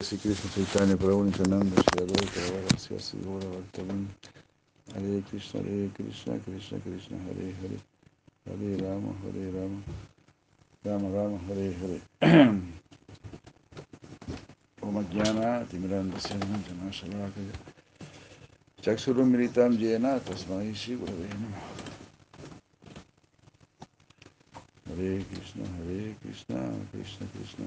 Sri Krishna Chaitanya Prabhu Nityananda Shri Advaita Varasya Sri Gaura Bhaktavinda Hare Krishna Hare Krishna Krishna Krishna Hare Hare. Hare Rama Hare Rama. Rama Rama Hare Hare. Om Jnana Timiranda Jana Shalakaya Chaksurum Militam Jena Tasmai Shri Gurave Namaha Hare Krishna Hare Krishna Krishna Krishna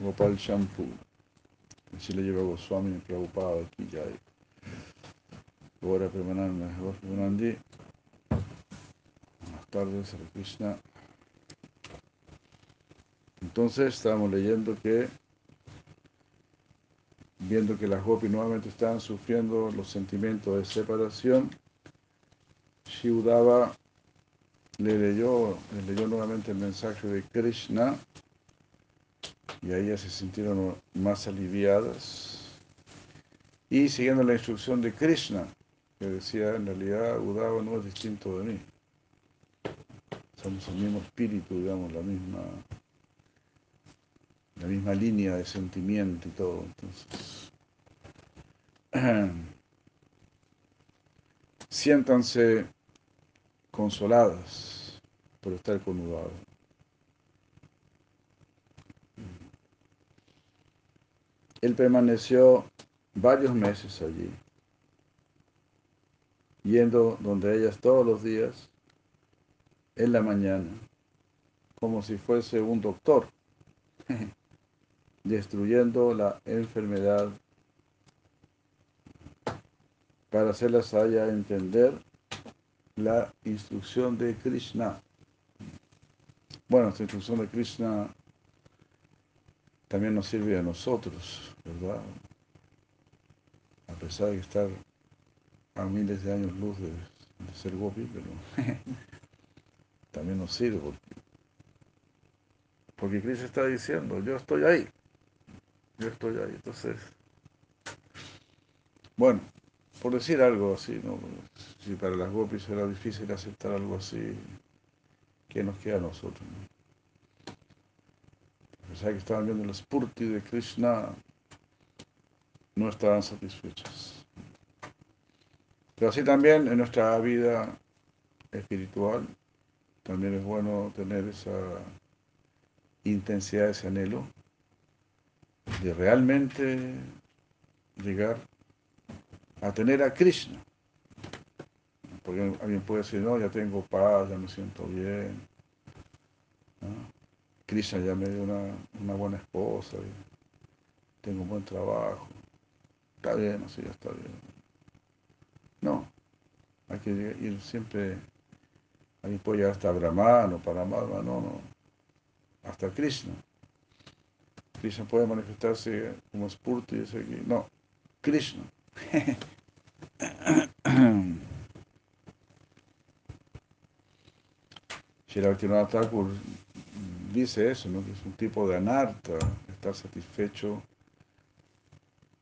Gopal Shampoo. Así le lleva Goswami Prabhupada aquí ya. Ahora Premanandi. Buenas tardes, Hare Krishna. Entonces estábamos leyendo que, viendo que las Gopis nuevamente estaban sufriendo los sentimientos de separación, Shivdava le leyó, le leyó nuevamente el mensaje de Krishna y ya se sintieron más aliviadas. Y siguiendo la instrucción de Krishna, que decía, en realidad Udava no es distinto de mí. Somos el mismo espíritu, digamos, la misma, la misma línea de sentimiento y todo. Entonces, siéntanse consoladas por estar con Udava. Él permaneció varios meses allí, yendo donde ellas todos los días, en la mañana, como si fuese un doctor, destruyendo la enfermedad para hacerlas haya entender la instrucción de Krishna. Bueno, esta instrucción de Krishna también nos sirve a nosotros, ¿verdad? A pesar de estar a miles de años luz de, ser gopi, pero también nos sirve porque, Cristo está diciendo, yo estoy ahí, yo estoy ahí. Entonces, bueno, por decir algo así, ¿no? si para las gopis era difícil aceptar algo así, ¿qué nos queda a nosotros? ¿no? Que estaban viendo el spurti de Krishna, no estaban satisfechas. Pero así también en nuestra vida espiritual, también es bueno tener esa intensidad, ese anhelo de realmente llegar a tener a Krishna. Porque alguien puede decir, no, ya tengo paz, ya me siento bien. Krishna ya me dio una, una buena esposa, tengo un buen trabajo. Está bien, así ya está bien. No, hay que ir siempre, alguien puede llegar hasta Brahman o Paramatma, no, no, hasta Krishna. Krishna puede manifestarse como Spurti decir que no, Krishna. Shiravakinatha Thakur dice eso, ¿no? que es un tipo de anarta, estar satisfecho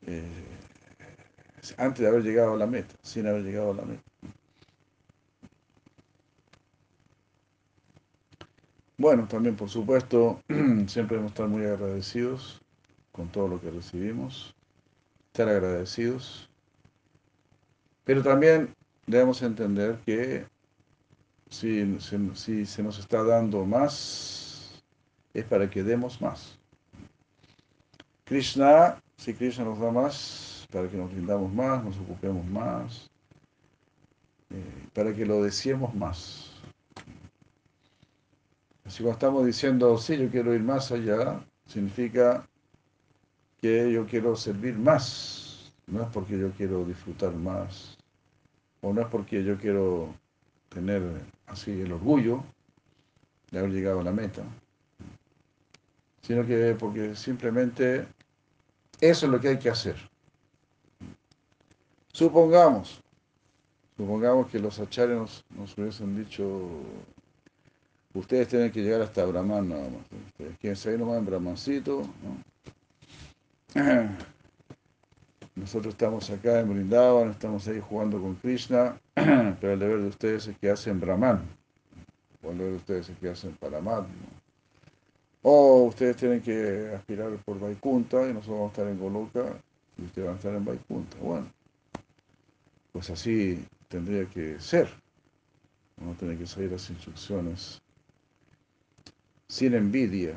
eh, antes de haber llegado a la meta, sin haber llegado a la meta. Bueno, también por supuesto, siempre debemos estar muy agradecidos con todo lo que recibimos, estar agradecidos, pero también debemos entender que si, si, si se nos está dando más es para que demos más. Krishna, si Krishna nos da más, para que nos rindamos más, nos ocupemos más, eh, para que lo deseemos más. Así cuando estamos diciendo, sí, yo quiero ir más allá, significa que yo quiero servir más. No es porque yo quiero disfrutar más, o no es porque yo quiero tener así el orgullo de haber llegado a la meta, sino que porque simplemente eso es lo que hay que hacer. Supongamos, supongamos que los acharyas nos, hubiesen dicho, ustedes tienen que llegar hasta Brahman nada más, ustedes quieren seguir nomás en Brahmancito, Nosotros estamos acá en Brindavan, estamos ahí jugando con Krishna, pero el deber de ustedes es que hacen Brahman, o el deber de ustedes es que hacen Paramatma. O ustedes tienen que aspirar por Vaikunta y nosotros vamos a estar en Goloka y ustedes van a estar en Vaikunta. Bueno, pues así tendría que ser. Uno tiene que seguir las instrucciones sin envidia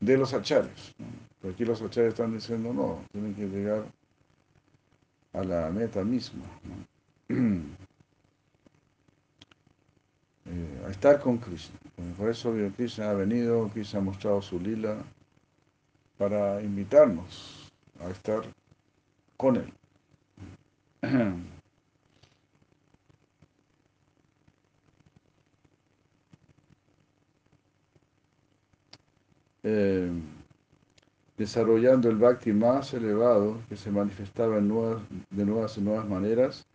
de los achares. Pero aquí los achares están diciendo no, tienen que llegar a la meta misma. Eh, a estar con Krishna. Por eso Krishna ha venido, Krishna ha mostrado su lila para invitarnos a estar con él. Eh, desarrollando el bhakti más elevado que se manifestaba en nuevas, de nuevas y nuevas maneras,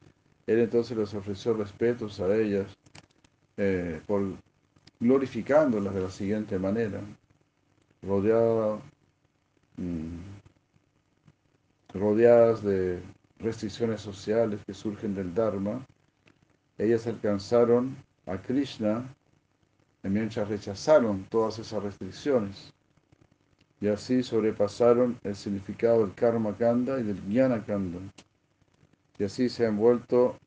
él entonces les ofreció respetos a ellas eh, por glorificándolas de la siguiente manera, rodeada, mm, rodeadas de restricciones sociales que surgen del Dharma, ellas alcanzaron a Krishna mientras rechazaron todas esas restricciones y así sobrepasaron el significado del karma kanda y del jnana kanda. Y así se han vuelto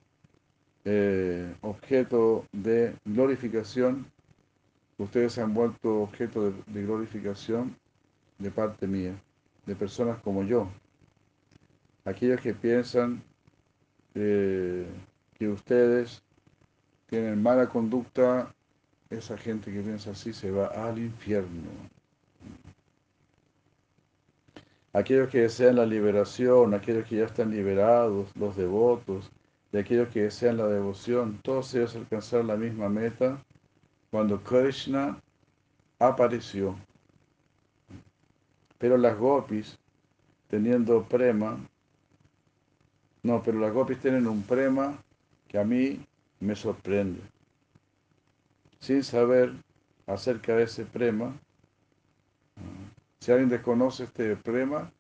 eh, objeto de glorificación, ustedes se han vuelto objeto de, glorificación de parte mía, de personas como yo. Aquellos que piensan eh, que ustedes tienen mala conducta, esa gente que piensa así se va al infierno. Aquellos que desean la liberación, aquellos que ya están liberados, los devotos, de aquellos que desean la devoción, todos ellos alcanzaron la misma meta cuando Krishna apareció. Pero las gopis, teniendo prema, no, pero las gopis tienen un prema que a mí me sorprende. Sin saber acerca de ese prema, si alguien desconoce este prema,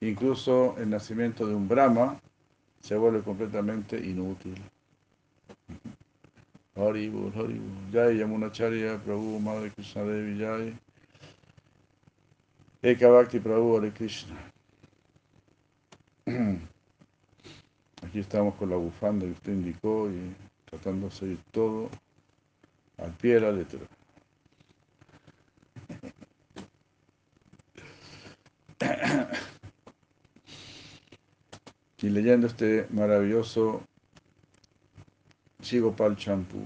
incluso el nacimiento de un Brahma, se vuelve completamente inútil. Haribur, Haribur. Jai Yamunacharya Prabhu, Madre Krishna Devi Jai. Eka Bhakti Prabhu, Hare Krishna. Aquí estamos con la bufanda que usted indicó y tratando de seguir todo al pie de la letra. y leyendo este maravilloso Chigopal Champú.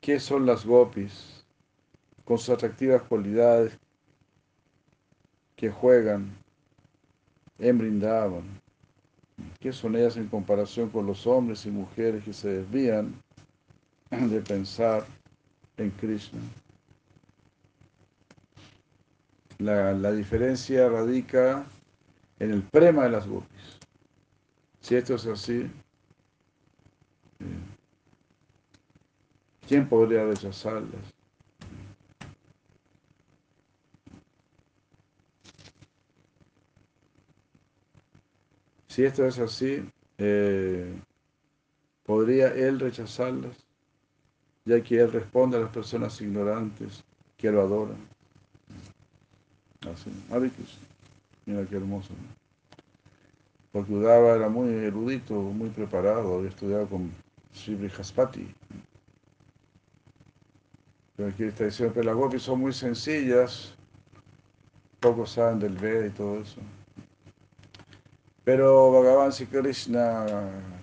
¿Qué son las gopis con sus atractivas cualidades que juegan en Brindavan? ¿Qué son ellas en comparación con los hombres y mujeres que se desvían de pensar en Krishna. La, diferencia radica en el prema de las gopis. Si esto es así, eh, ¿quién podría rechazarlas? Si esto es así, eh, ¿podría él rechazarlas? ya que Él responde a las personas ignorantes que lo adoran. Así, Mira qué hermoso. porque Udava era muy erudito, muy preparado, había estudiado con Sri Brihaspati. Pero aquí está diciendo que las gopis son muy sencillas, pocos saben del Veda y todo eso. Pero Bhagavan Sri Krishna,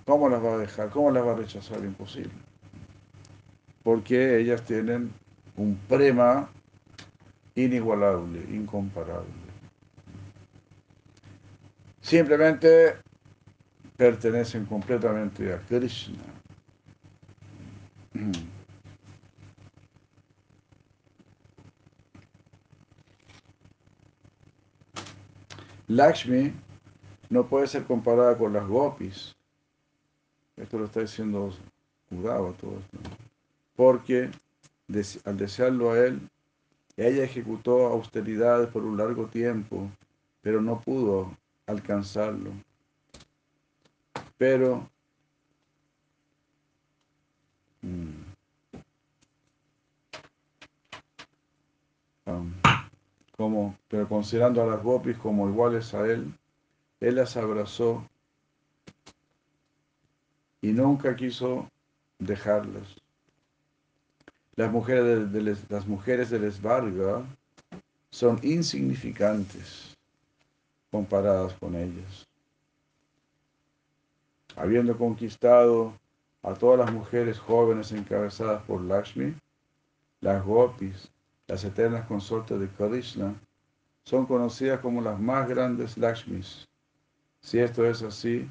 ¿cómo las va a dejar? ¿Cómo las va a rechazar? Imposible. Porque ellas tienen un prema inigualable, incomparable. Simplemente pertenecen completamente a Krishna. Lakshmi no puede ser comparada con las gopis. Esto lo está diciendo Udava todo esto. Porque al desearlo a él, ella ejecutó austeridad por un largo tiempo, pero no pudo alcanzarlo. Pero mm, um, como, pero considerando a las gopis como iguales a él, él las abrazó y nunca quiso dejarlas. Las mujeres de, las mujeres del Esvarga son insignificantes comparadas con ellas. Habiendo conquistado a todas las mujeres jóvenes encabezadas por Lakshmi, las gopis, las eternas consortes de Krishna, son conocidas como las más grandes Lakshmis. Si esto es así,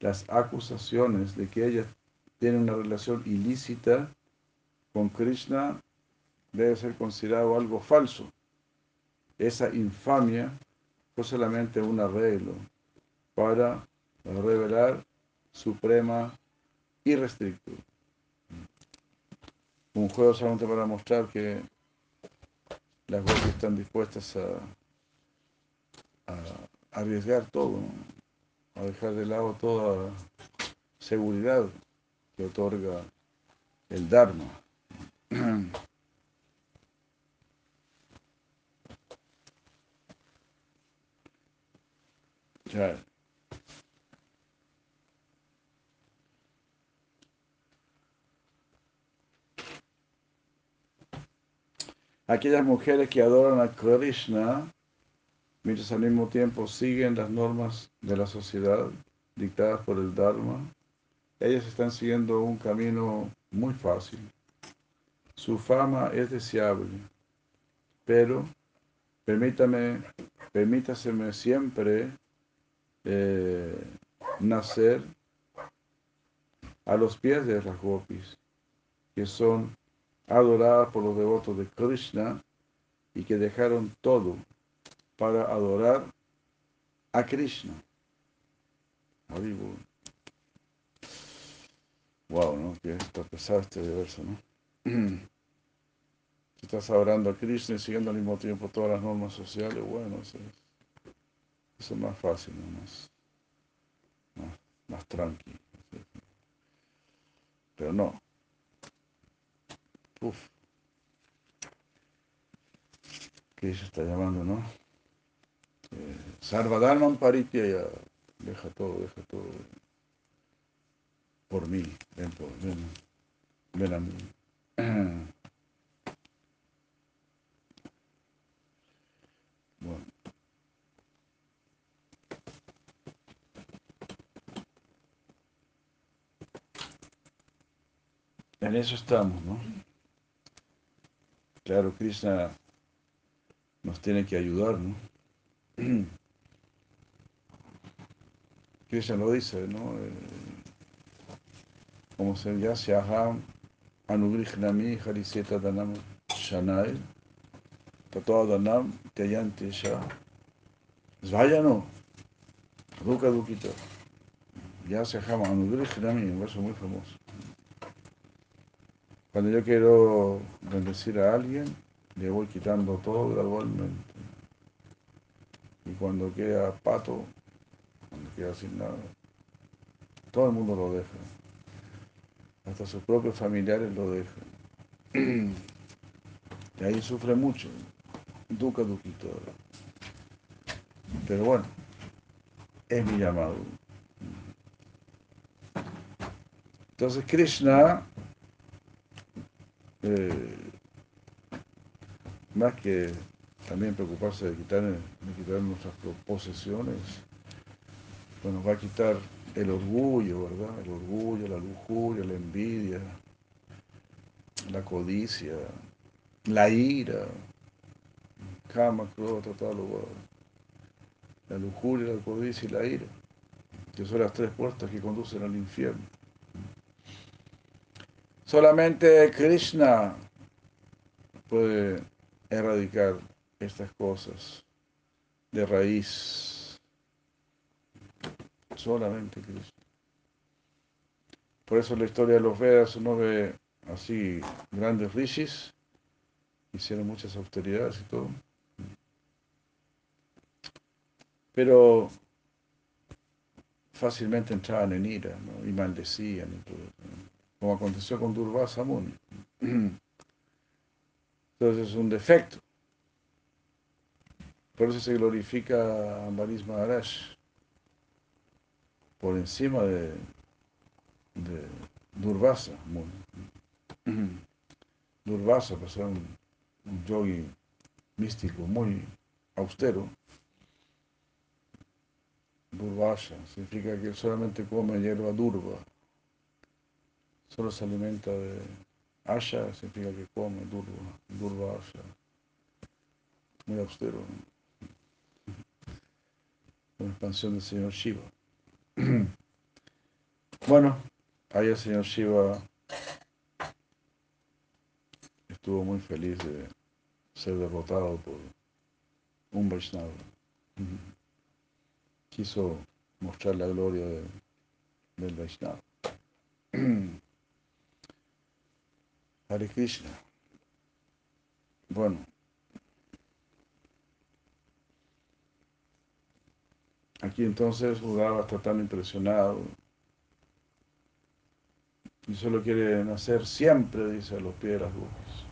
las acusaciones de que ellas tienen una relación ilícita con Krishna debe ser considerado algo falso. Esa infamia fue solamente un arreglo para revelar suprema irrestricto. Un juego solamente para mostrar que las voces están dispuestas a, arriesgar todo, a dejar de lado toda seguridad que otorga el Dharma. Aquellas mujeres que adoran a Krishna, mientras al mismo tiempo siguen las normas de la sociedad dictadas por el Dharma, ellas están siguiendo un camino muy fácil. Su fama es deseable, pero permítame, permítaseme siempre eh, nacer a los pies de las gopis, que son adoradas por los devotos de Krishna y que dejaron todo para adorar a Krishna. Wow, ¿no? Que está pesado este verso, ¿no? Si estás adorando a Krishna y siguiendo al mismo tiempo todas las normas sociales, bueno, eso es, más fácil, más, más, tranquilo. Pero no. Uf. Krishna está llamando, ¿no? Eh, Sarvadharman Paritya, deja todo, deja todo. Por mí, por, a mí. Bueno. En eso estamos, ¿no? Claro, Krishna nos tiene que ayudar, ¿no? Krishna lo dice, ¿no? Eh, como se llama, Anugrihnami Hariseta Danam Shanai Tato Danam Teyante Sha Svayano Duka Dukita ya se llama Anugrihnami, un verso muy famoso. Cuando yo quiero bendecir a alguien, le voy quitando todo gradualmente. Y cuando queda pato, cuando queda sin nada, todo el mundo lo deja hasta sus propios familiares lo dejan. Y ahí sufre mucho, duca duquito. Pero bueno, es mi llamado. Entonces Krishna, eh, más que también preocuparse de quitar, de quitar nuestras posesiones, bueno, va a quitar el orgullo, ¿verdad? El orgullo, la lujuria, la envidia, la codicia, la ira, kama, total, la lujuria, la codicia y la ira, que son las tres puertas que conducen al infierno. Solamente Krishna puede erradicar estas cosas de raíz. Solamente Krishna. Por eso la historia de los Vedas uno ve así grandes rishis, hicieron muchas austeridades y todo. Pero fácilmente entraban en ira y maldecían y como aconteció con Durvasa Muni. Entonces es un defecto. Por eso se glorifica a Ambaris Maharaj por encima de, de Durvasa. Durvasa, pues era un, un yogi místico muy austero. Durvasa significa que él solamente come hierba durva. Solo se alimenta de asha, significa que come durva, durva asha. Muy austero. Una expansión del señor Shiva. bueno, ahí el señor Shiva estuvo muy feliz de ser derrotado por un Vaishnava. Quiso mostrar la gloria de, del Vaishnava. Hare Krishna. Bueno. Aquí entonces Udava está tan impresionado y solo quiere nacer siempre, dice, a los pies de las gopis.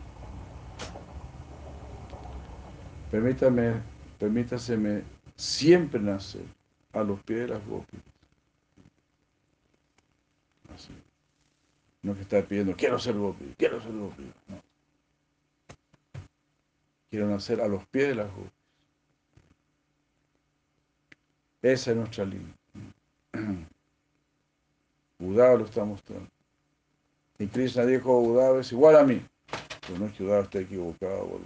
Permítame, permítaseme siempre nacer a los pies de las gopis. Así. No que está pidiendo, quiero ser gopi, quiero ser gopi. No. Quiero nacer a los pies de las gopis. Esa es nuestra línea. Udava lo está mostrando. Y Krishna dijo, Udava es igual a mí. Pero no es que Udava esté equivocado.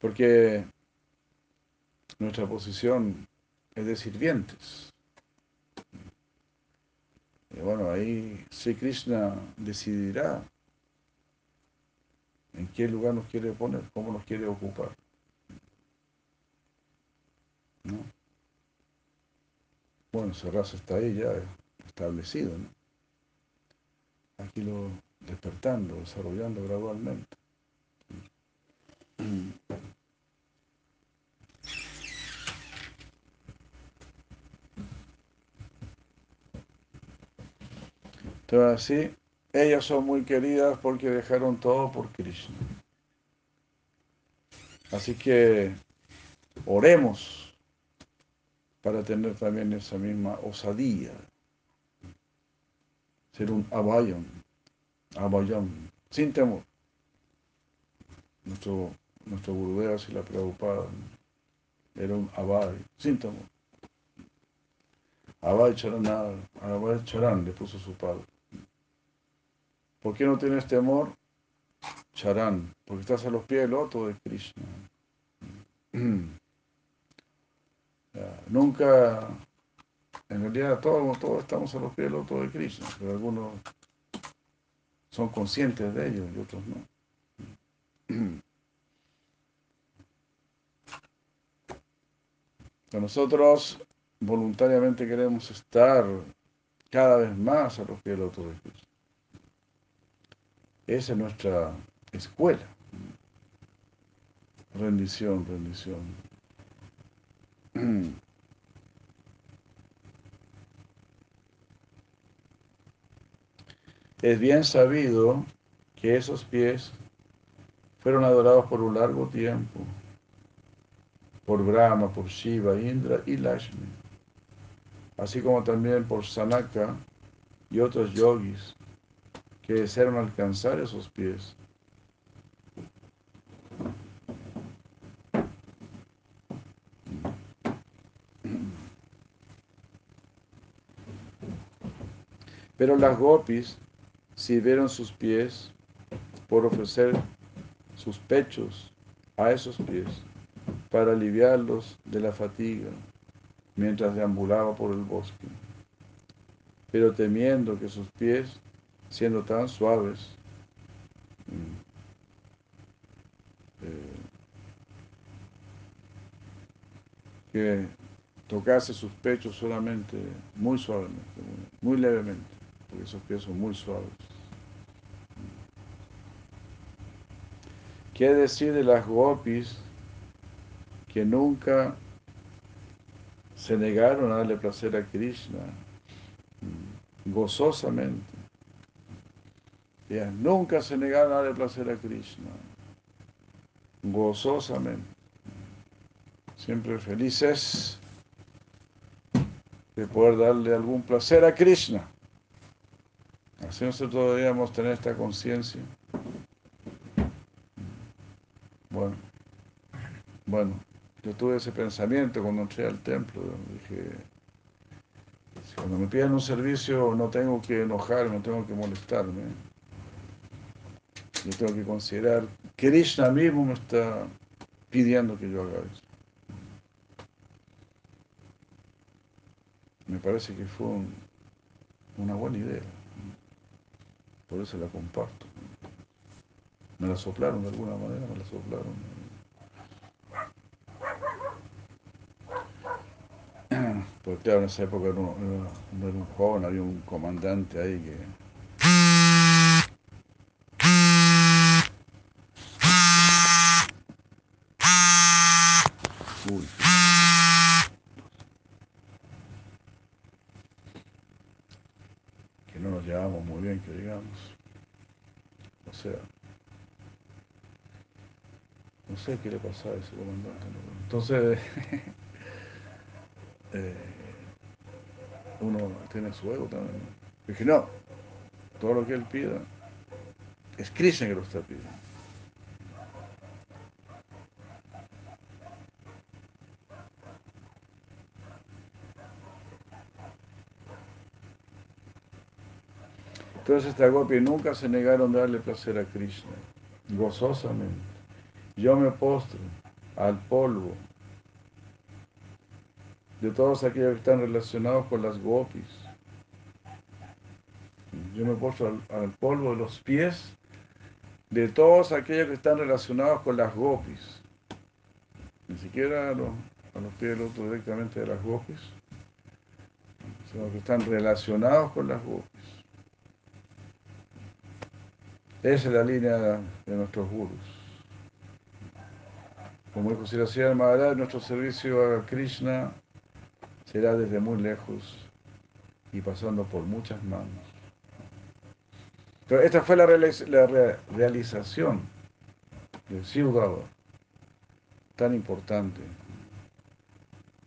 Porque nuestra posición es de sirvientes. Y bueno, ahí Sri Krishna decidirá en qué lugar nos quiere poner, cómo nos quiere ocupar. ¿No? Bueno, raza está ahí ya establecido, ¿no? Aquí lo despertando, desarrollando gradualmente. Entonces así, ellas son muy queridas porque dejaron todo por Krishna. Así que oremos para tener también esa misma osadía. Ser un abayam, abayam, sin temor. Nuestro, nuestro Gurudeva, si la preocupada, era un abay, sin temor. Abay Charan, Abay Charan le puso su padre. ¿Por qué no tienes temor? Charan, porque estás a los pies del loto de Krishna. Nunca, en realidad todos, todos estamos a los pies del loto de Krishna, pero algunos son conscientes de ello y otros no. Nosotros voluntariamente queremos estar cada vez más a los pies del loto de Krishna. Esa es nuestra escuela. Rendición, rendición. Es bien sabido que esos pies fueron adorados por un largo tiempo. por Brahma, por Shiva, Indra y Lashmi, así como también por Sanaka y otros yogis que desearon alcanzar esos pies. Pero las gopis sirvieron sus pies por ofrecer sus pechos a esos pies para aliviarlos de la fatiga mientras deambulaba por el bosque. Pero temiendo que sus pies, siendo tan suaves, mm, eh, que tocase sus pechos solamente muy suavemente, muy levemente porque esos pies son muy suaves. ¿Qué decir de las gopis que nunca se negaron a darle placer a Krishna mm, gozosamente? Ellas nunca se negaron a darle placer a Krishna gozosamente, siempre felices de poder darle algún placer a Krishna. Así nosotros deberíamos tener esta conciencia. Bueno, bueno, yo tuve ese pensamiento cuando entré al templo. Dije, cuando me piden un servicio no tengo que enojarme, no tengo que molestarme. Yo tengo que considerar que Krishna mismo me está pidiendo que yo haga eso. Me parece que fue una buena idea. Por eso la comparto. Me la soplaron de alguna manera, me la soplaron. Porque claro, en esa época no, era un joven, había un comandante ahí que... Uy. no nos llevamos muy bien, que O sea, no sé qué le pasaba a ese comandante. Entonces, eh, uno tiene su ego también. Dije, no, todo lo que él pida, es Krishna que lo está pidiendo. Entonces esta gopi nunca se negaron a darle placer a Krishna, gozosamente. Yo me postro al polvo de todos aquellos que están relacionados con las gopis. Yo me postro al, polvo de los pies de todos aquellos que están relacionados con las gopis. Ni siquiera a los, a los pies del otro directamente de las gopis, sino que están relacionados con las gopis. Esa es la línea de nuestros gurus. Como dijo Siracía Maharaj, nuestro servicio a Krishna será desde muy lejos y pasando por muchas manos. Pero esta fue la, realización del Siddhava, tan importante,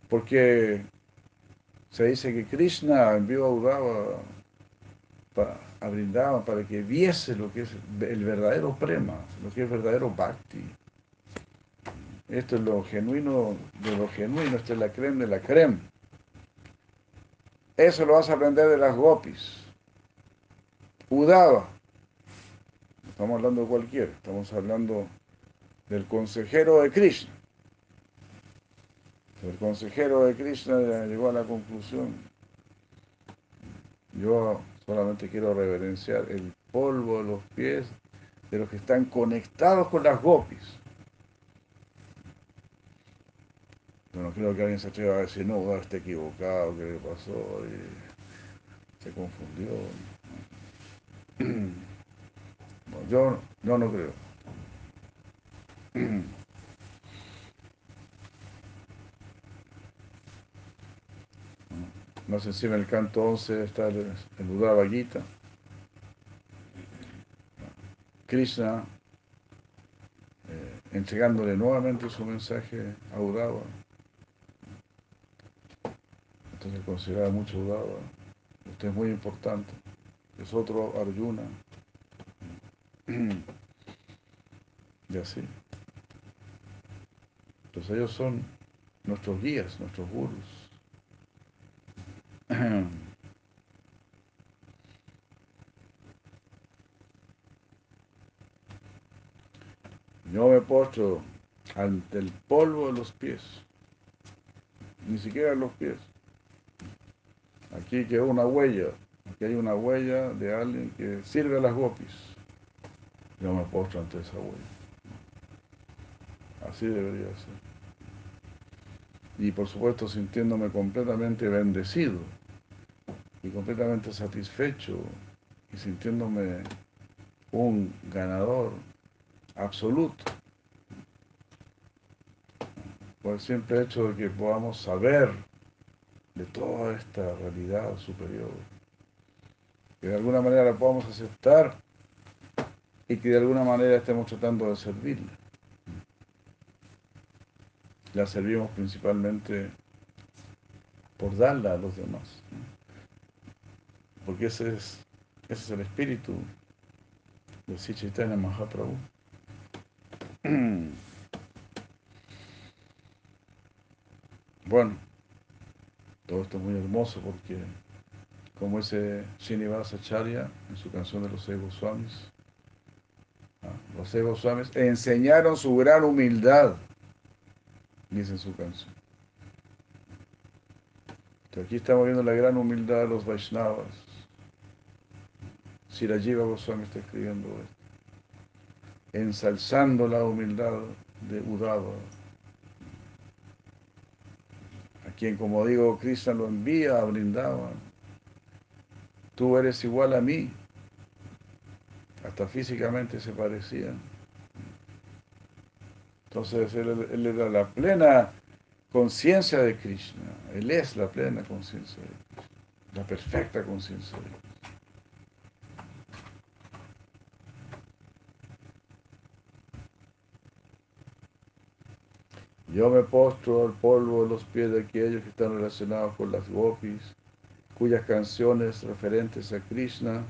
porque se dice que Krishna envió a Udava para brindaban para que viese lo que es el verdadero prema, lo que es verdadero bhakti. Esto es lo genuino de lo genuino, esto es la creme de la creme. Eso lo vas a aprender de las gopis. Udava. Estamos hablando de cualquiera, estamos hablando del consejero de Krishna. El consejero de Krishna llegó a la conclusión. Yo Solamente quiero reverenciar el polvo de los pies de los que están conectados con las gopis. no creo que alguien se atreva a decir, no, está equivocado, ¿qué le pasó? Se confundió. yo, yo no creo. Más encima el canto 11 está el, el Gita. Krishna, eh, entregándole nuevamente su mensaje a Udava. Entonces consideraba mucho Udava. Usted es muy importante. Es otro Arjuna. Y así. Entonces ellos son nuestros guías, nuestros gurus. Yo me postro ante el polvo de los pies, ni siquiera los pies. Aquí quedó una huella, aquí hay una huella de alguien que sirve a las gopis. Yo me postro ante esa huella. Así debería ser. Y por supuesto sintiéndome completamente bendecido y completamente satisfecho y sintiéndome un ganador absoluto. Por el simple hecho de que podamos saber de toda esta realidad superior, que de alguna manera la podamos aceptar y que de alguna manera estemos tratando de servirla. La servimos principalmente por darla a los demás. Porque ese es, ese es el espíritu de Sichaitanya Mahaprabhu. Bueno, todo esto es muy hermoso porque, como ese Srinivasa Acharya en su canción de los seis Goswamis, los seis Goswamis enseñaron su gran humildad, dice en su canción. Aquí estamos viendo la gran humildad de los Vaishnavas. Sirajiva Goswami está escribiendo esto ensalzando la humildad de Udava, a quien, como digo, Krishna lo envía a Brindavan. Tú eres igual a mí, hasta físicamente se parecían. Entonces él, él era la plena conciencia de Krishna, él es la plena conciencia de Krishna, la perfecta conciencia de Krishna. Yo me postro al polvo de los pies de aquellos que están relacionados con las gopis, cuyas canciones referentes a Krishna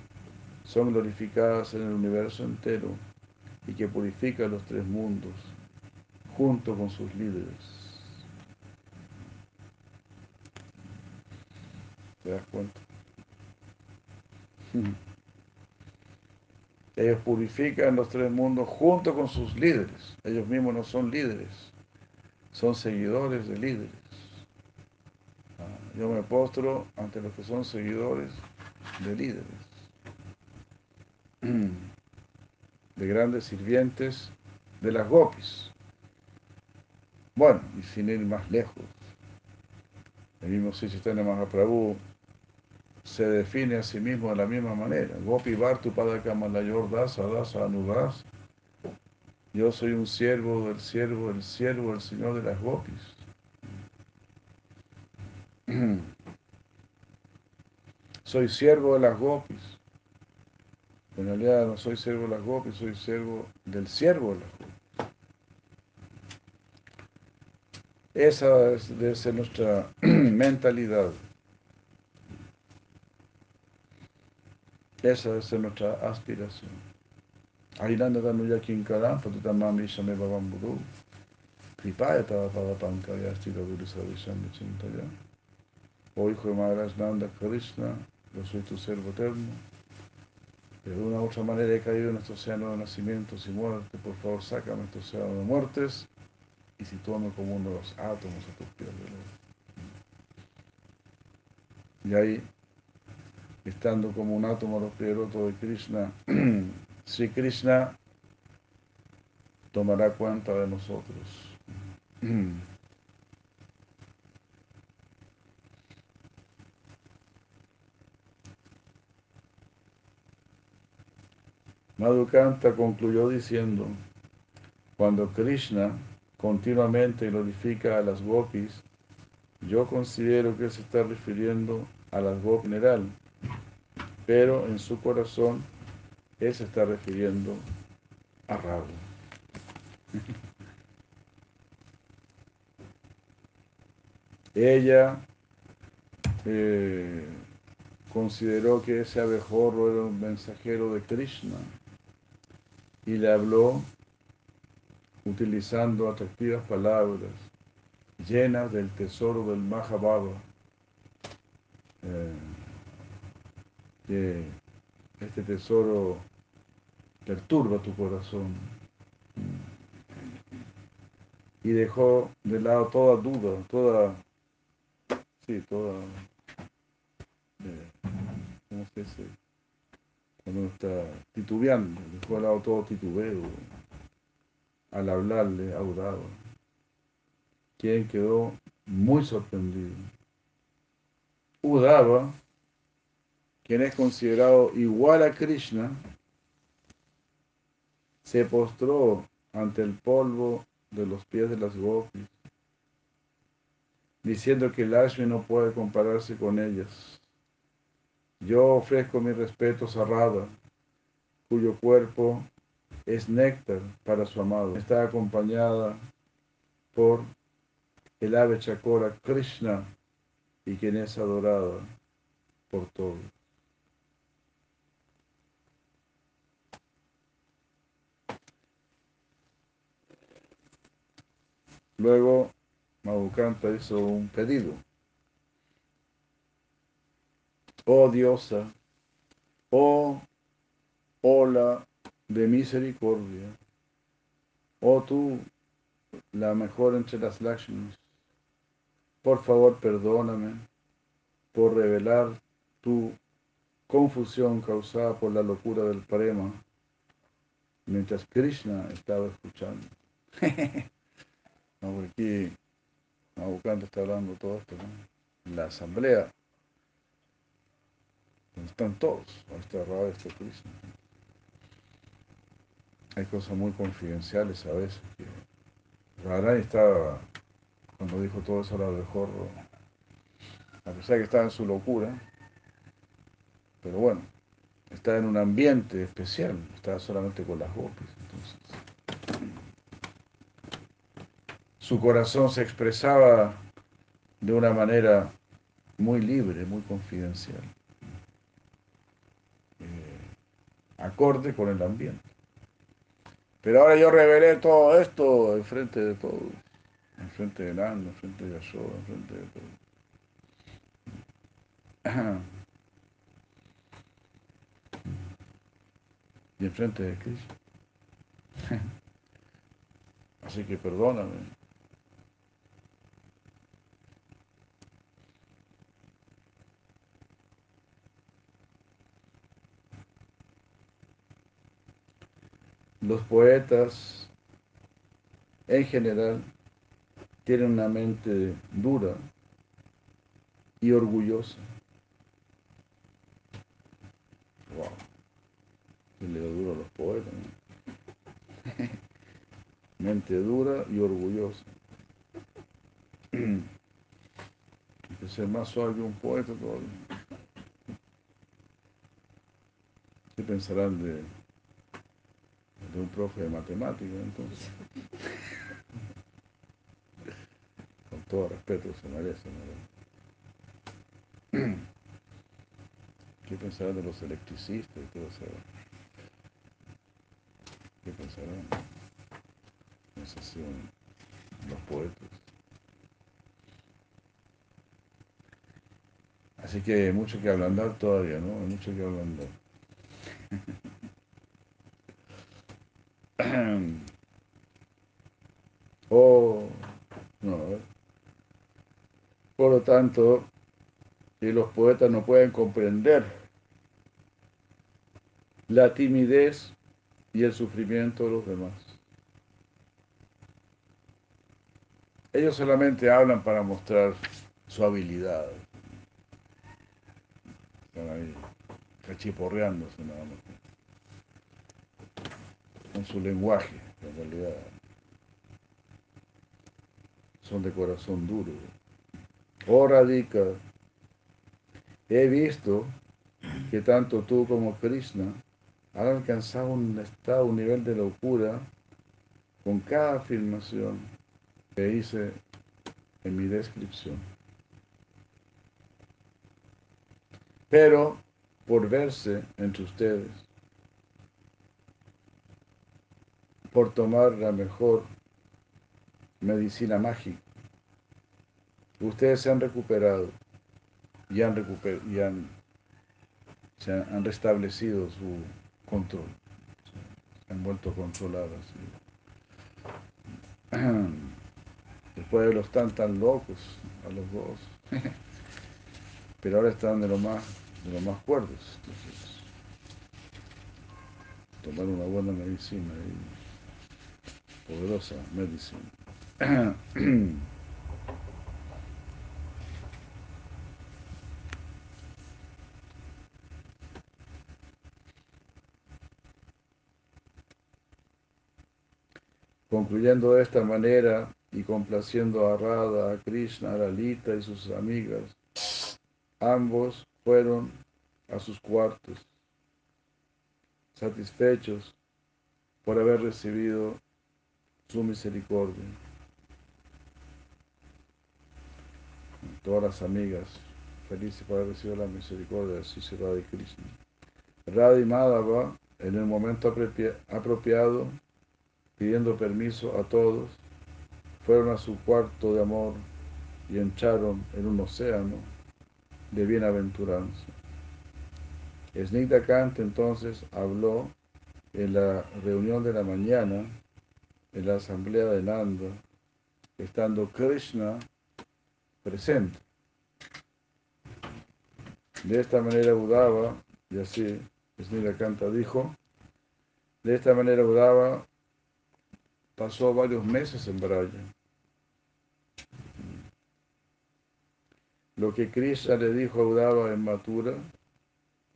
son glorificadas en el universo entero y que purifican los tres mundos junto con sus líderes. ¿Te das cuenta? Ellos purifican los tres mundos junto con sus líderes. Ellos mismos no son líderes son seguidores de líderes. Ah, yo me postro ante los que son seguidores de líderes, de grandes sirvientes de las gopis. Bueno, y sin ir más lejos, el mismo Sichitana Mahaprabhu se define a sí mismo de la misma manera. Gopi Bhartu Padakamalayur Dasa Dasa Anudas yo soy un siervo del siervo del siervo del Señor de las Gopis. Soy siervo de las Gopis. En realidad no soy siervo de las Gopis, soy siervo del siervo de las Gopis. Esa debe ser nuestra mentalidad. Esa debe ser nuestra aspiración. Ainanda Tanuya Kinkaram, Patutamam Vishame Bhavam Guru, Kripaya Tava Pankaya Stila Guru Sarvisham Chintaya. Oh Hijo de Maharaj Nanda Krishna, yo soy tu servo eterno, de una u otra manera he caído en este océano de nacimientos y muerte, por favor sácame este océano de muertes y sitúame como uno de los átomos a tus pies de Y ahí, estando como un átomo a los pies de Krishna, Sri Krishna tomará cuenta de nosotros. Madhukanta concluyó diciendo, cuando Krishna continuamente glorifica a las gopis, yo considero que se está refiriendo a las gopis pero en su corazón él se está refiriendo a Raúl. Ella eh, consideró que ese abejorro era un mensajero de Krishna y le habló utilizando atractivas palabras llenas del tesoro del Mahabharata. Eh, que este tesoro perturba tu corazón y dejó de lado toda duda, toda, sí, toda, eh, ¿cómo se dice? Cuando está titubeando, dejó de lado todo titubeo al hablarle a Udava, quien quedó muy sorprendido. Udava, quien es considerado igual a Krishna, se postró ante el polvo de los pies de las gopis, diciendo que Lakshmi no puede compararse con ellas. Yo ofrezco mis respetos a Radha, cuyo cuerpo es néctar para su amado. Está acompañada por el ave chakora Krishna y quien es adorada por todos. Luego, Madhukanta hizo un pedido. Oh diosa, oh ola de misericordia, oh tú, la mejor entre las Lakshmis, por favor perdóname por revelar tu confusión causada por la locura del prema mientras Krishna estaba escuchando. No, porque aquí Nabucante está hablando todo esto, ¿no? En la asamblea, donde están todos, está Radha, está Krishna. Hay cosas muy confidenciales a veces. Que estaba, cuando dijo todo eso a de Jorro, a pesar de que estaba en su locura, pero bueno, está en un ambiente especial, estaba solamente con las gopis, entonces su corazón se expresaba de una manera muy libre, muy confidencial, eh, acorde con el ambiente. Pero ahora yo revelé todo esto en frente de todos, en frente de Nando, en frente de Yashoda, en frente de todo. Y en frente de Cristo. Así que perdóname. Los poetas en general tienen una mente dura y orgullosa. Wow. ¿Qué le duro a los poetas? mente dura y orgullosa. Que ser más suave que un poeta todavía. ¿Qué pensarán de de un profe de matemáticas, entonces. Con todo respeto se merece, ¿no? ¿Qué pensarán de los electricistas? ¿Qué, ¿Qué pensarán? Esos son los poetas. Así que hay mucho que ablandar todavía, ¿no? Hay mucho que ablandar. oh, no, Por lo tanto, los poetas no pueden comprender la timidez y el sufrimiento de los demás. Ellos solamente hablan para mostrar su habilidad. Están ahí cachiporreándose nada más con su lenguaje, en realidad son de corazón duro oh Radhika, he visto que tanto tú como Krishna han alcanzado un estado, un nivel de locura con cada afirmación que hice en mi descripción. Pero por verse entre ustedes, por tomar la mejor medicina mágica, ustedes se han recuperado y han, recuper y han, se han, restablecido su control, se han vuelto controladas. Después de los tan tan locos, a los dos. Pero ahora están de lo más, de lo más cuerdos. Entonces, tomar una buena medicina y poderosa medicina. Concluyendo de esta manera y complaciendo a Radha, a Krishna, a Lalita y sus amigas, ambos fueron a sus cuartos, satisfechos por haber recibido su misericordia. Todas las amigas felices por haber recibido la misericordia de Sri Radha y Krishna. Radha y Madhava, en el momento apropiado, pidiendo permiso a todos, fueron a su cuarto de amor y entraron en un océano de bienaventuranza. Snigdha Kant entonces habló en la reunión de la mañana, en la asamblea de Nanda, estando Krishna presente. De esta manera Udava, y así Snigdha Kanta dijo, de esta manera Udava pasó varios meses en Braya. Lo que Krishna le dijo a Udava en Matura,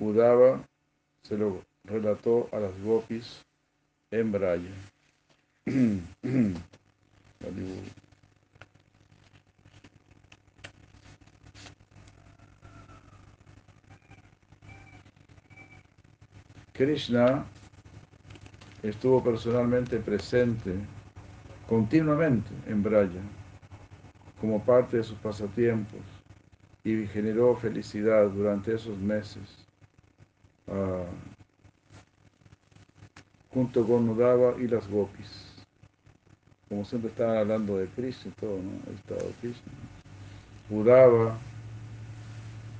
Udava se lo relató a las gopis en Braya. Krishna estuvo personalmente presente continuamente en Braya como parte de sus pasatiempos y generó felicidad durante esos meses uh, junto con Udava y las gopis. Como siempre estaban hablando de Krishna y todo, ¿no? Ahí estaba Krishna. Udava,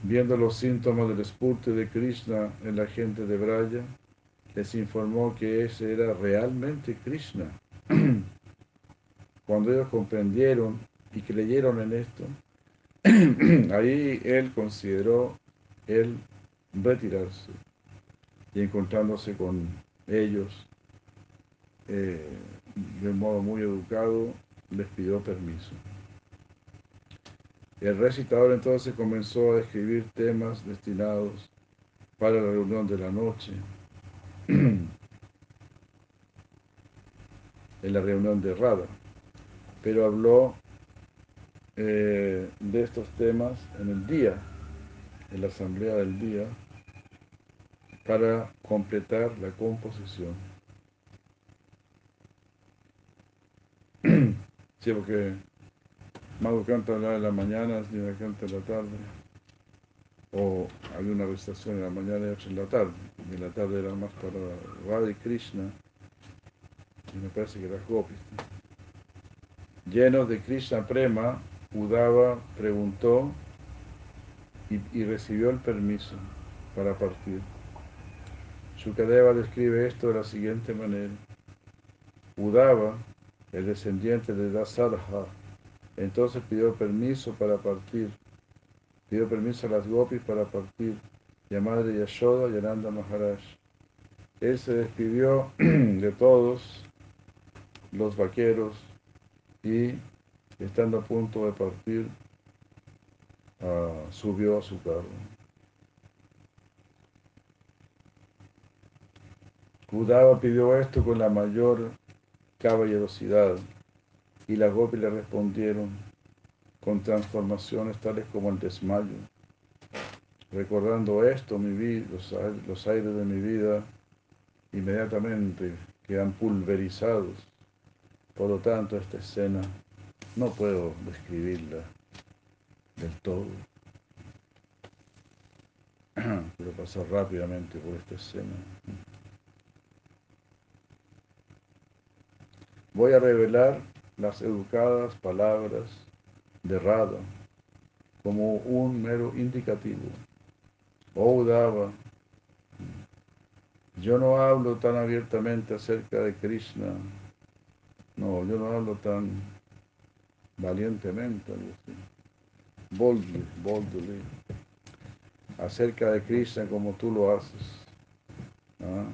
viendo los síntomas del espurte de Krishna en la gente de Braya, les informó que ese era realmente Krishna. Cuando ellos comprendieron y creyeron en esto, ahí él consideró el retirarse y encontrándose con ellos eh, de modo muy educado, les pidió permiso. El recitador entonces comenzó a escribir temas destinados para la reunión de la noche, en la reunión de Rada, pero habló eh, de estos temas en el día, en la asamblea del día, para completar la composición. Sí, porque Mago canta en la mañana, Nina canta en la tarde, o hay una recitación en la mañana y otra en la tarde. Y en la tarde era más para Radha y me parece que era Gopis. Llenos de Krishna Prema, Udava preguntó y, recibió el permiso para partir. Shukadeva describe esto de la siguiente manera. Udava, el descendiente de Dasarha, entonces pidió permiso para partir. Pidió permiso a las gopis para partir, y a Madre Yashoda y Ananda Maharaj. Él se despidió de todos los vaqueros y, estando a punto de partir, uh, subió a su carro. Udava pidió esto con la mayor caballerosidad y las gopis le respondieron con transformaciones tales como el desmayo. Recordando esto, mi vida, los aires de mi vida inmediatamente quedan pulverizados. Por lo tanto, esta escena no puedo describirla del todo. pasar rápidamente por esta escena. Voy a revelar las educadas palabras de Radha como un mero indicativo. Oh Dava, yo no hablo tan abiertamente acerca de Krishna, no, yo no hablo tan valientemente, boldly, boldly, acerca de Krishna como tú lo haces. ¿ah?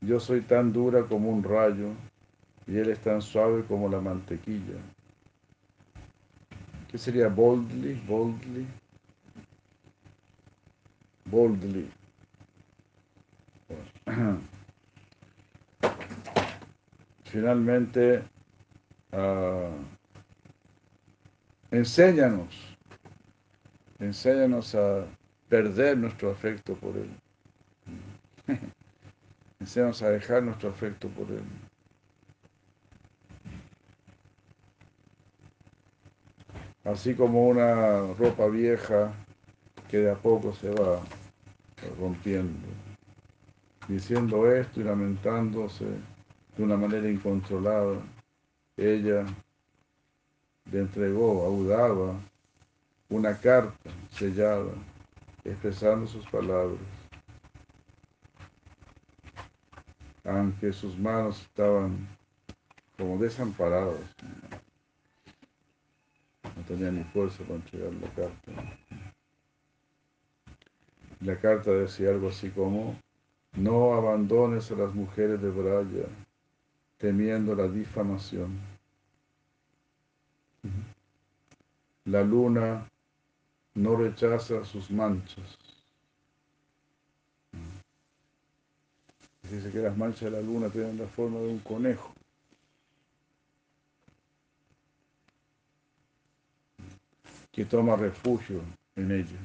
Yo soy tan dura como un rayo y él es tan suave como la mantequilla. ¿Qué sería boldly? Boldly. Boldly. Finalmente, uh, enséñanos, enséñanos a perder nuestro afecto por Él. Enséñanos a dejar nuestro afecto por Él. Así como una ropa vieja que de a poco se va rompiendo. Diciendo esto y lamentándose de una manera incontrolada, ella le entregó a una carta sellada expresando sus palabras. aunque sus manos estaban como desamparadas. No tenía ni fuerza para entregar la carta. La carta decía algo así como, no abandones a las mujeres de Braya temiendo la difamación. La luna no rechaza sus manchas. Dice que las manchas de la luna tienen la forma de un conejo. que toma refugio en ella.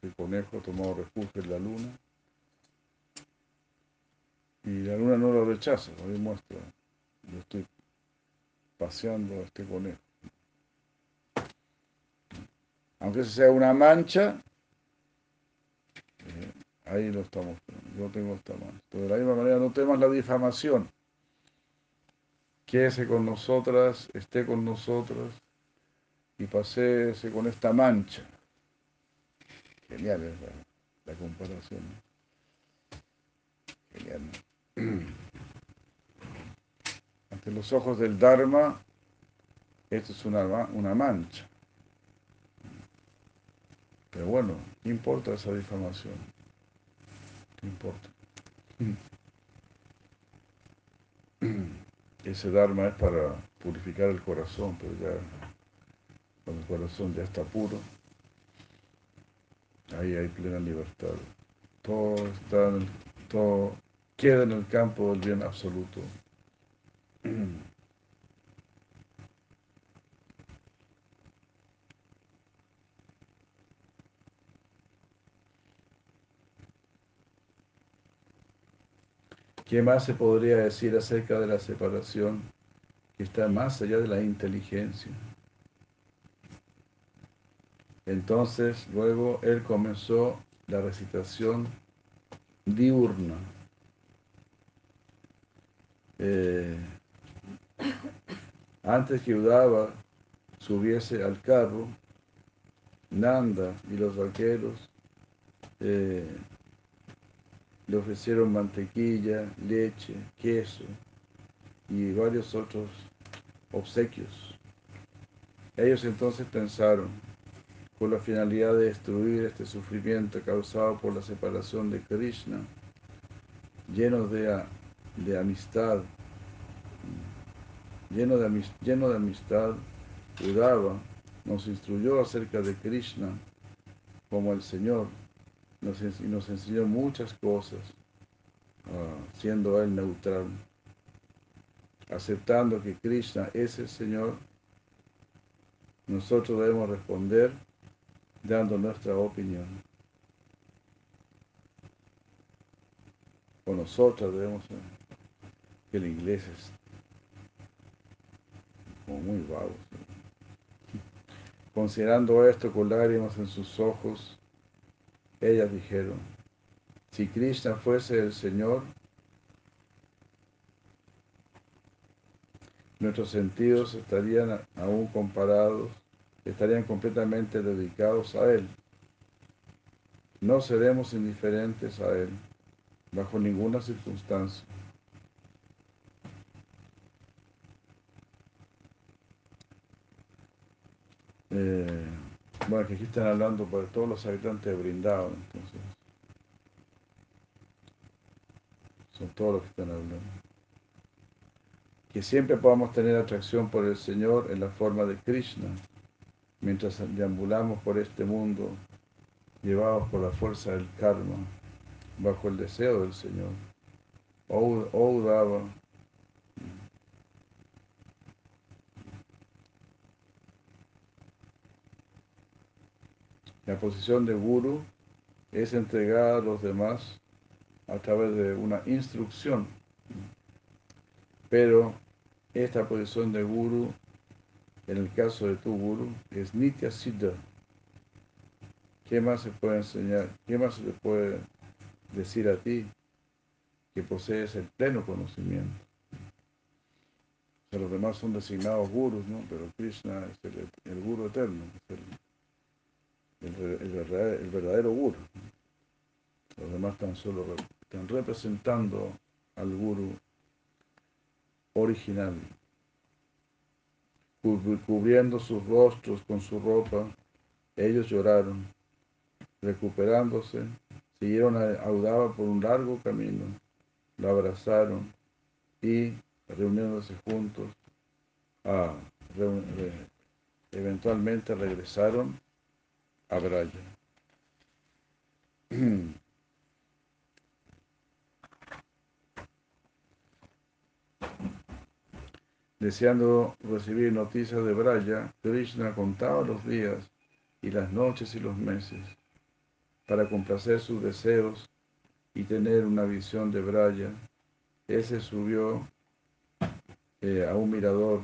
El conejo tomó refugio en la luna y la luna no lo rechaza, lo demuestra. Yo estoy paseando este conejo. Aunque sea una mancha, eh, ahí lo estamos yo tengo esta mano. de la misma manera, no temas la difamación. Quédese con nosotras, esté con nosotras y paséese con esta mancha. Genial es la, comparación. Genial. Ante los ojos del Dharma, esto es una, una mancha. Pero bueno, ¿qué importa esa difamación? no importa. Ese Dharma es para purificar el corazón, pero ya cuando el corazón ya está puro, ahí hay plena libertad. Todo está todo queda en el campo del bien absoluto. ¿Qué más se podría decir acerca de la separación que está más allá de la inteligencia? Entonces, luego él comenzó la recitación diurna. Eh, antes que Udava subiese al carro, Nanda y los vaqueros eh, le ofrecieron mantequilla, leche, queso y varios otros obsequios. Ellos entonces pensaron, con la finalidad de destruir este sufrimiento causado por la separación de Krishna, llenos de, de amistad, lleno de, lleno de amistad, Udava nos instruyó acerca de Krishna como el Señor. Nos, y nos enseñó muchas cosas, ah, siendo Él neutral, aceptando que Krishna es el Señor, nosotros debemos responder dando nuestra opinión. O nosotros debemos, que el inglés es como muy vago. Considerando esto con lágrimas en sus ojos, ellas dijeron, si Krishna fuese el Señor, nuestros sentidos estarían aún comparados, estarían completamente dedicados a Él. No seremos indiferentes a Él bajo ninguna circunstancia. Eh, bueno, que aquí están hablando para todos los habitantes de Brindavan, entonces. Son todos los que están hablando. Que siempre podamos tener atracción por el Señor en la forma de Krishna, mientras deambulamos por este mundo, llevados por la fuerza del karma, bajo el deseo del Señor. Oh, La posición de guru es entregada a los demás a través de una instrucción. Pero esta posición de guru, en el caso de tu guru, es nitya siddha. ¿Qué más se puede enseñar? ¿Qué más se puede decir a ti que posees el pleno conocimiento? los demás son designados gurus, ¿no? Pero Krishna es el, el guru eterno, el, el, verdadero, guru. Los demás están solo están representando al guru original, cubriendo sus rostros con su ropa. Ellos lloraron, recuperándose, siguieron a Udava por un largo camino, lo abrazaron y reuniéndose juntos, ah, eventualmente regresaron a Deseando recibir noticias de Braya, Krishna contaba los días y las noches y los meses para complacer sus deseos y tener una visión de Braya. Ese subió eh, a un mirador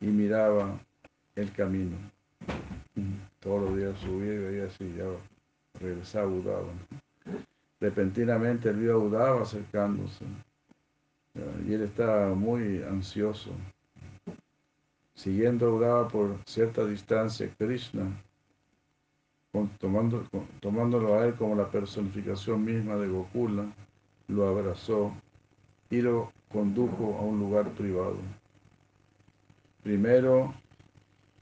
y miraba el camino. Todos los días subía y así, ya regresaba Udava. Repentinamente él vio a acercándose y él estaba muy ansioso. Siguiendo a Udava por cierta distancia, Krishna, tomando, tomándolo a él como la personificación misma de Gokula, lo abrazó y lo condujo a un lugar privado. Primero,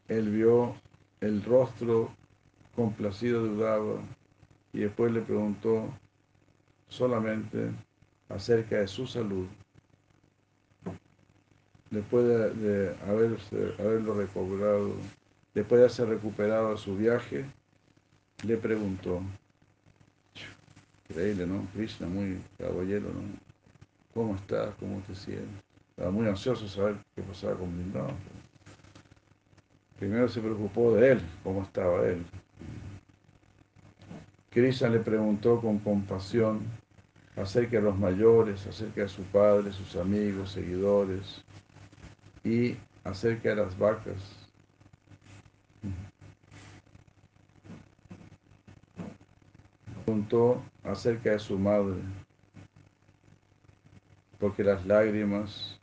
él vio el rostro complacido de Udava y después le preguntó solamente acerca de su salud. Después de, haberlo recobrado, después de haberse recuperado su viaje, le preguntó, increíble, ¿no? Krishna, muy caballero, ¿no? ¿Cómo estás? ¿Cómo te sientes? Estaba muy ansioso saber qué pasaba con Vrindavan. Primero se preocupó de él, cómo estaba él. Krishna le preguntó con compasión acerca de los mayores, acerca de su padre, sus amigos, seguidores y acerca de las vacas. Preguntó acerca de su madre, porque las lágrimas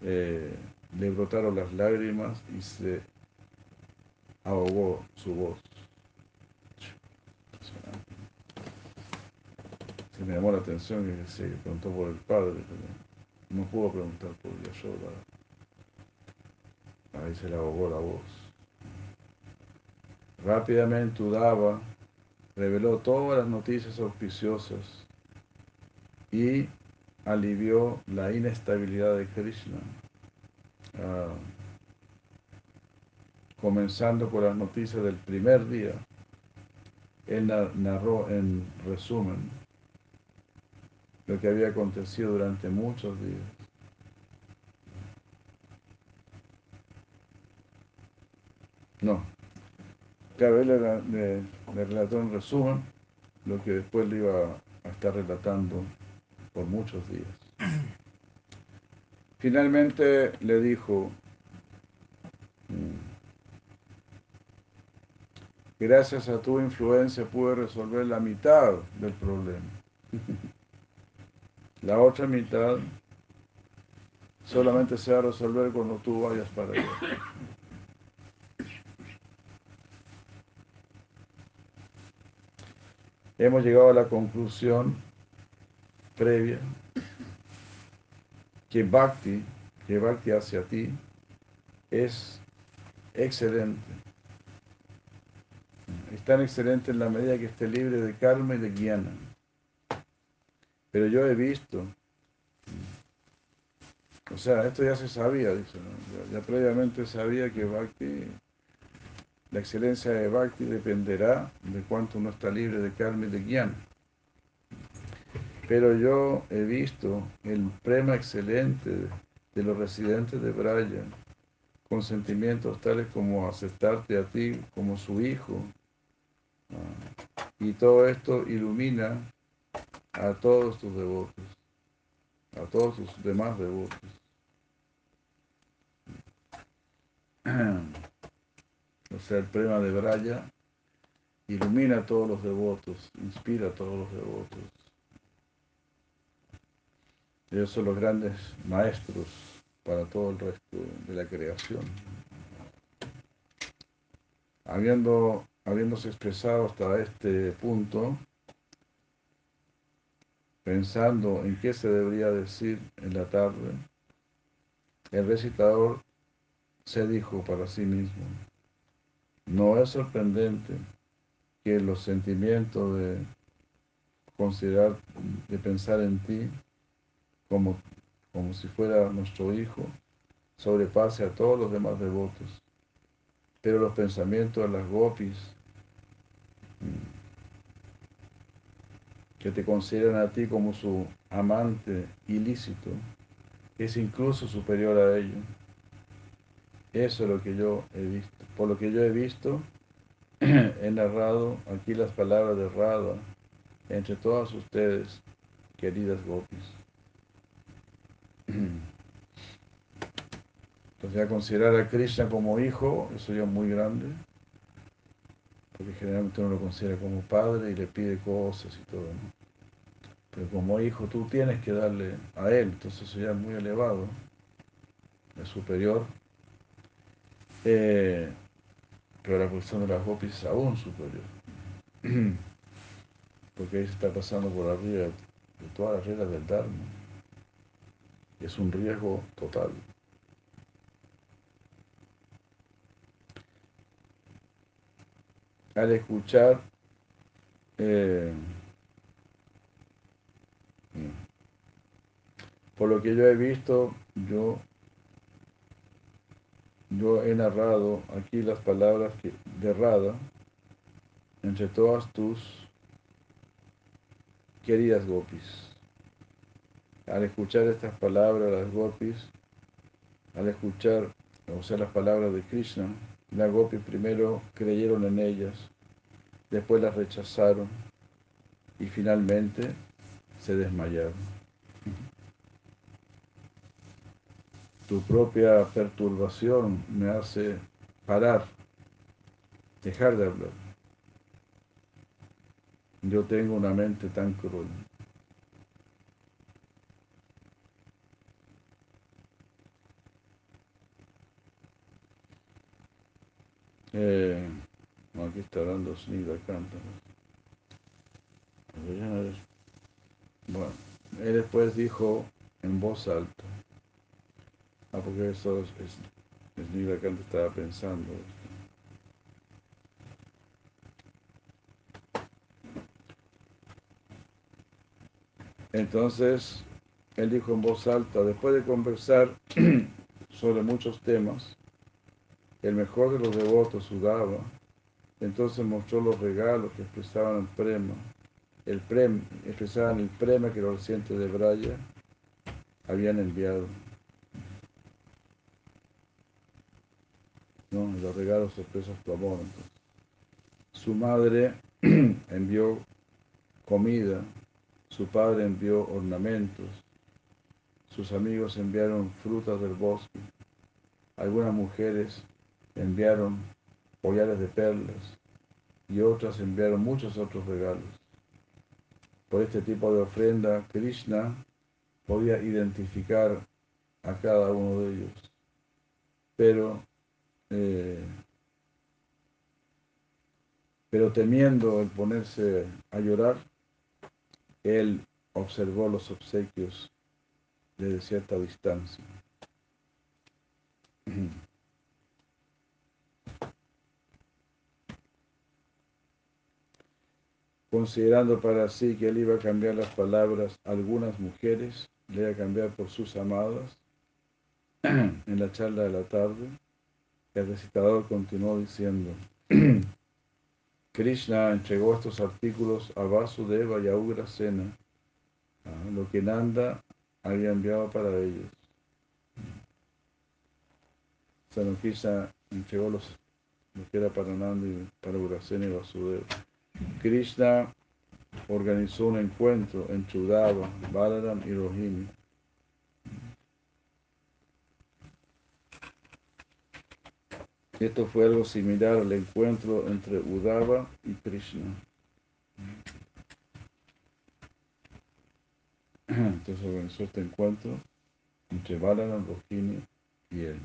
eh, le brotaron las lágrimas y se ahogó su voz. Se me llamó la atención que se preguntó por el padre, pero no pudo preguntar por Yashoda. Ahí se le ahogó la voz. Rápidamente Udava reveló todas las noticias auspiciosas y alivió la inestabilidad de Krishna. Ah, comenzando por las noticias del primer día, él narró en resumen lo que había acontecido durante muchos días. No, él le, le, relató en resumen lo que después le iba a estar relatando por muchos días. Finalmente le dijo, mm, gracias a tu influencia pude resolver la mitad del problema. La otra mitad solamente se va a resolver cuando tú vayas para allá. Hemos llegado a la conclusión previa que Bhakti, que Bhakti hacia ti, es excelente. Es tan excelente en la medida que esté libre de karma y de guiana. Pero yo he visto, o sea, esto ya se sabía, dice, ya, ya, previamente sabía que Bhakti, la excelencia de Bhakti dependerá de cuánto uno está libre de karma y de guiana. Pero yo he visto el prema excelente de los residentes de Braya, con sentimientos tales como aceptarte a ti como su hijo. Y todo esto ilumina a todos tus devotos, a todos tus demás devotos. O sea, el prema de Braya ilumina a todos los devotos, inspira a todos los devotos. Ellos son los grandes maestros para todo el resto de la creación. Habiendo, habiéndose expresado hasta este punto, pensando en qué se debería decir en la tarde, el recitador se dijo para sí mismo, no es sorprendente que los sentimientos de considerar, de pensar en ti, como, como si fuera nuestro hijo, sobrepase a todos los demás devotos. Pero los pensamientos de las gopis que te consideran a ti como su amante ilícito, es incluso superior a ello. Eso es lo que yo he visto. Por lo que yo he visto, he narrado aquí las palabras de Radha entre todas ustedes, queridas gopis. Entonces, a considerar a Krishna como hijo, eso ya es muy grande, porque generalmente uno lo considera como padre y le pide cosas y todo, ¿no? Pero como hijo tú tienes que darle a él, entonces eso ya es muy elevado, es superior. Eh, pero la posición de las gopis es aún superior, porque ahí se está pasando por arriba de todas las reglas del Dharma es un riesgo total. Al escuchar eh, por lo que yo he visto, yo, yo he narrado aquí las palabras que, de Rada entre todas tus queridas gopis al escuchar estas palabras, las gopis, al escuchar, o sea, las palabras de Krishna, las gopis primero creyeron en ellas, después las rechazaron y finalmente se desmayaron. Tu propia perturbación me hace parar, dejar de hablar. Yo tengo una mente tan cruel. Eh, aquí está dando Snida canta. Bueno, él después dijo en voz alta. Ah, porque eso es, es canta estaba pensando. Entonces, él dijo en voz alta, después de conversar sobre muchos temas, el mejor de los devotos sudaba, entonces mostró los regalos que expresaban el prema, el prem, expresaban el prema que los recientes de Braya habían enviado. ¿No? Los regalos expresan tu amor. Su madre envió comida, su padre envió ornamentos, sus amigos enviaron frutas del bosque, algunas mujeres enviaron collares de perlas y otras enviaron muchos otros regalos. Por este tipo de ofrenda, Krishna podía identificar a cada uno de ellos, pero, eh, pero temiendo el ponerse a llorar, él observó los obsequios desde cierta distancia. Considerando para sí que él iba a cambiar las palabras algunas mujeres, le iba a cambiar por sus amadas, en la charla de la tarde, el recitador continuó diciendo, Krishna entregó estos artículos a Vasudeva y a Ugrasena, lo que Nanda había enviado para ellos. San Krishna entregó los, lo que era para Nanda y para Ugrasena y Vasudeva. Krishna organizó un encuentro entre Udava, Balaram y Rohini. Esto fue algo similar al encuentro entre Udava y Krishna. Entonces organizó este encuentro entre Balaram, Rohini y él.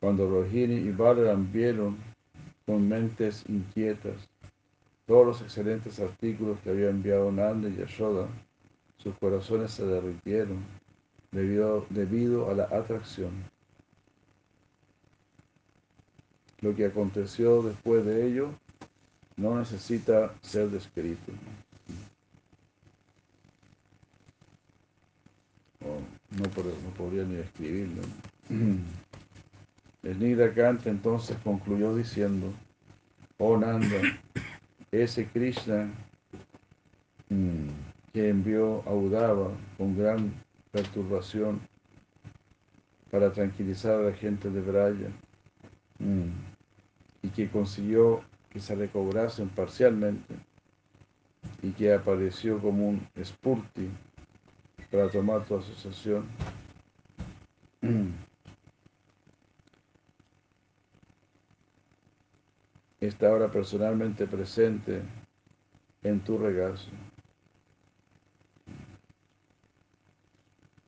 Cuando Rohini y Balaram vieron con mentes inquietas todos los excelentes artículos que había enviado Nanda y Yashoda, sus corazones se derritieron debido, a la atracción. Lo que aconteció después de ello no necesita ser descrito. no, podría ni describirlo. El Nida Kanta entonces concluyó diciendo, oh Nanda, ese Krishna mm, que envió a Udava con gran perturbación para tranquilizar a la gente de Braya mm, y que consiguió que se recobrasen parcialmente y que apareció como un spurti para tomar tu asociación. está ahora personalmente presente en tu regazo.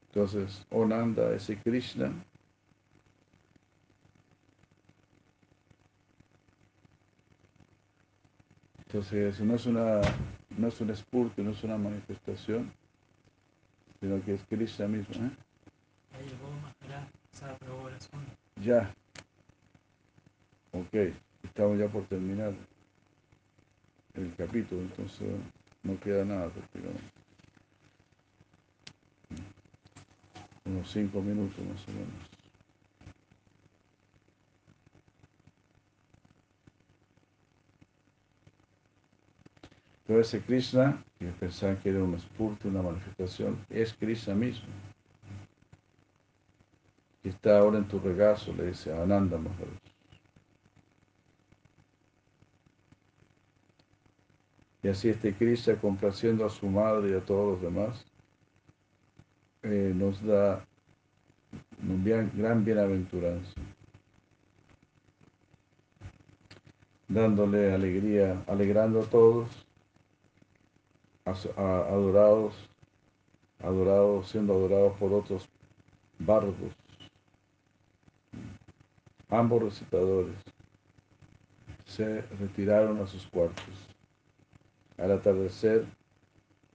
Entonces, Onanda, ese Krishna, entonces no es una no es un espurto, no es una manifestación, sino que es Krishna mismo. ¿eh? Ya. Ok estamos ya por terminar el capítulo, entonces no queda nada prácticamente. Unos cinco minutos más o menos. Entonces Krishna, que pensaban que era un espurto, una manifestación, es Krishna mismo. Está ahora en tu regazo, le dice Ananda Maharaj. Y así este Krishna, complaciendo a su madre y a todos los demás, eh, nos da una gran bienaventuranza, dándole alegría, alegrando a todos, adorados, adorados, siendo adorados por otros bardos, ambos recitadores se retiraron a sus cuartos. Al atardecer,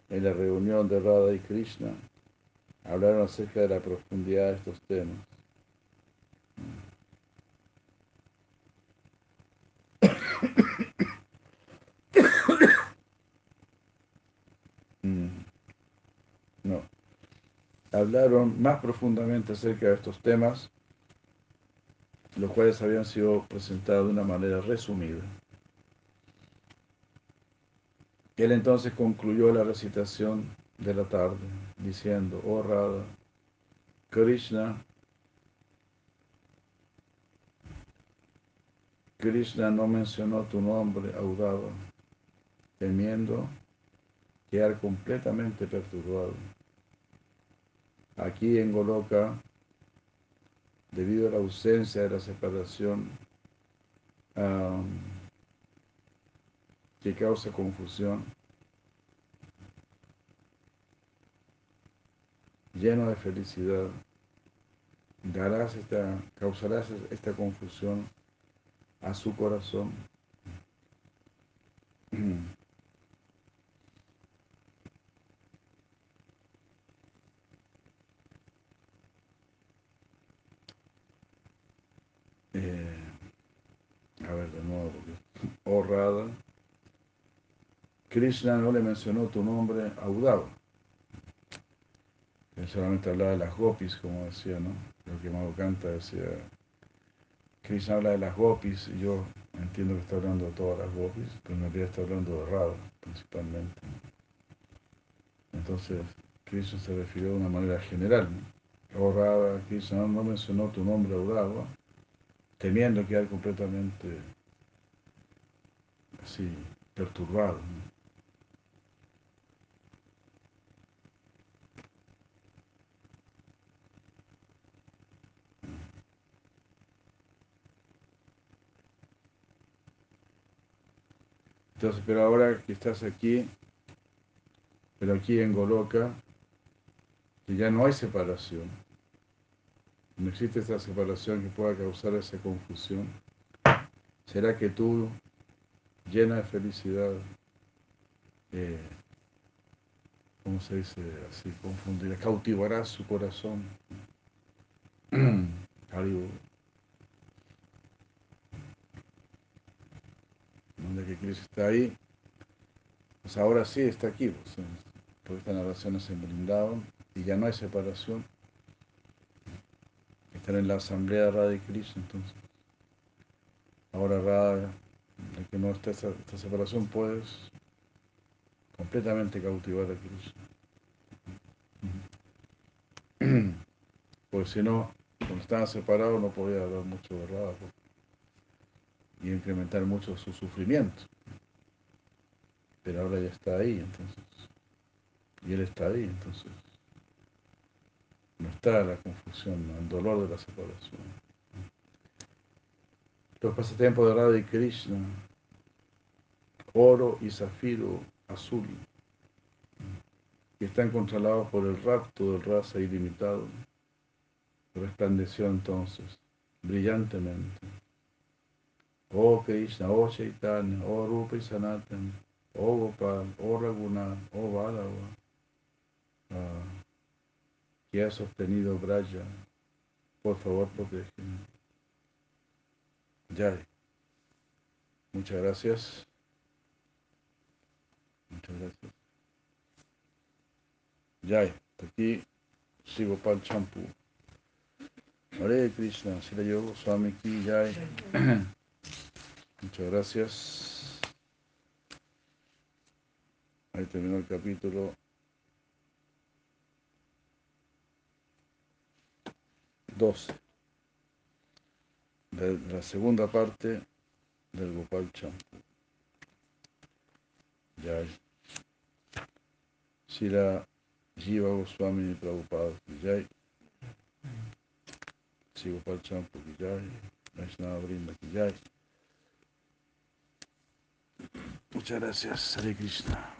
en la reunión de Radha y Krishna, hablaron acerca de la profundidad de estos temas. No. Hablaron más profundamente acerca de estos temas, los cuales habían sido presentados de una manera resumida. Él entonces concluyó la recitación de la tarde diciendo, oh Radha, Krishna, Krishna no mencionó tu nombre audado, temiendo quedar completamente perturbado. Aquí en Goloka, debido a la ausencia de la separación, que causa confusión, lleno de felicidad, darás esta, causarás esta confusión a su corazón. Eh, a ver, de nuevo, oh Radha, Krishna no le mencionó tu nombre a Uddhava. Él solamente hablaba de las gopis, como decía, ¿no? Lo que Madhukanta decía. Krishna habla de las gopis y yo entiendo que está hablando de todas las gopis, pero en realidad está hablando de Radha, principalmente. Entonces, Krishna se refirió de una manera general. ¿no? Oh Krishna no mencionó tu nombre a Uddhava, temiendo quedar completamente así, perturbado. Entonces, pero ahora que estás aquí, pero aquí en Goloka, que ya no hay separación, no existe esa separación que pueda causar esa confusión, ¿será que tú, llena de felicidad, eh, ¿cómo se dice así? Confundirás, cautivarás su corazón. donde que Cristo está ahí, pues ahora sí está aquí, pues, porque estas narraciones se brindaban y ya no hay separación. Están en la asamblea de Radha y Krishna, entonces. Ahora Radha, de que no está esta, esta separación, puedes completamente cautivar a Krishna. Porque si no, cuando estaban separados no podía hablar mucho de Radha. Porque y incrementar mucho su sufrimiento. Pero ahora ya está ahí, entonces. Y él está ahí, entonces. No está la confusión, el dolor de la separación. Los pasatiempos de Radha y Krishna, oro y zafiro azul, que están controlados por el rapto del raza ilimitado, resplandeció entonces brillantemente Oh Krishna, oh Chaitanya, oh Rupa y Sanatan, oh Gopal, oh Raguna, oh Balava, ah, que has obtenido Braya, por favor protégeme. Jai. Muchas gracias. Muchas gracias. Jai. Aquí sigo para el champú. Hare Krishna, Sila Yogo, Swami Ki Jai. Muchas gracias. Ahí terminó el capítulo 12 de la segunda parte del Gopal Champu. Jai. Sila Jiva Goswami Prabhupada Jai. Si Gopal Champu Jai. Vaishnava Brinda Jai. Muchas gracias, Hare Krishna.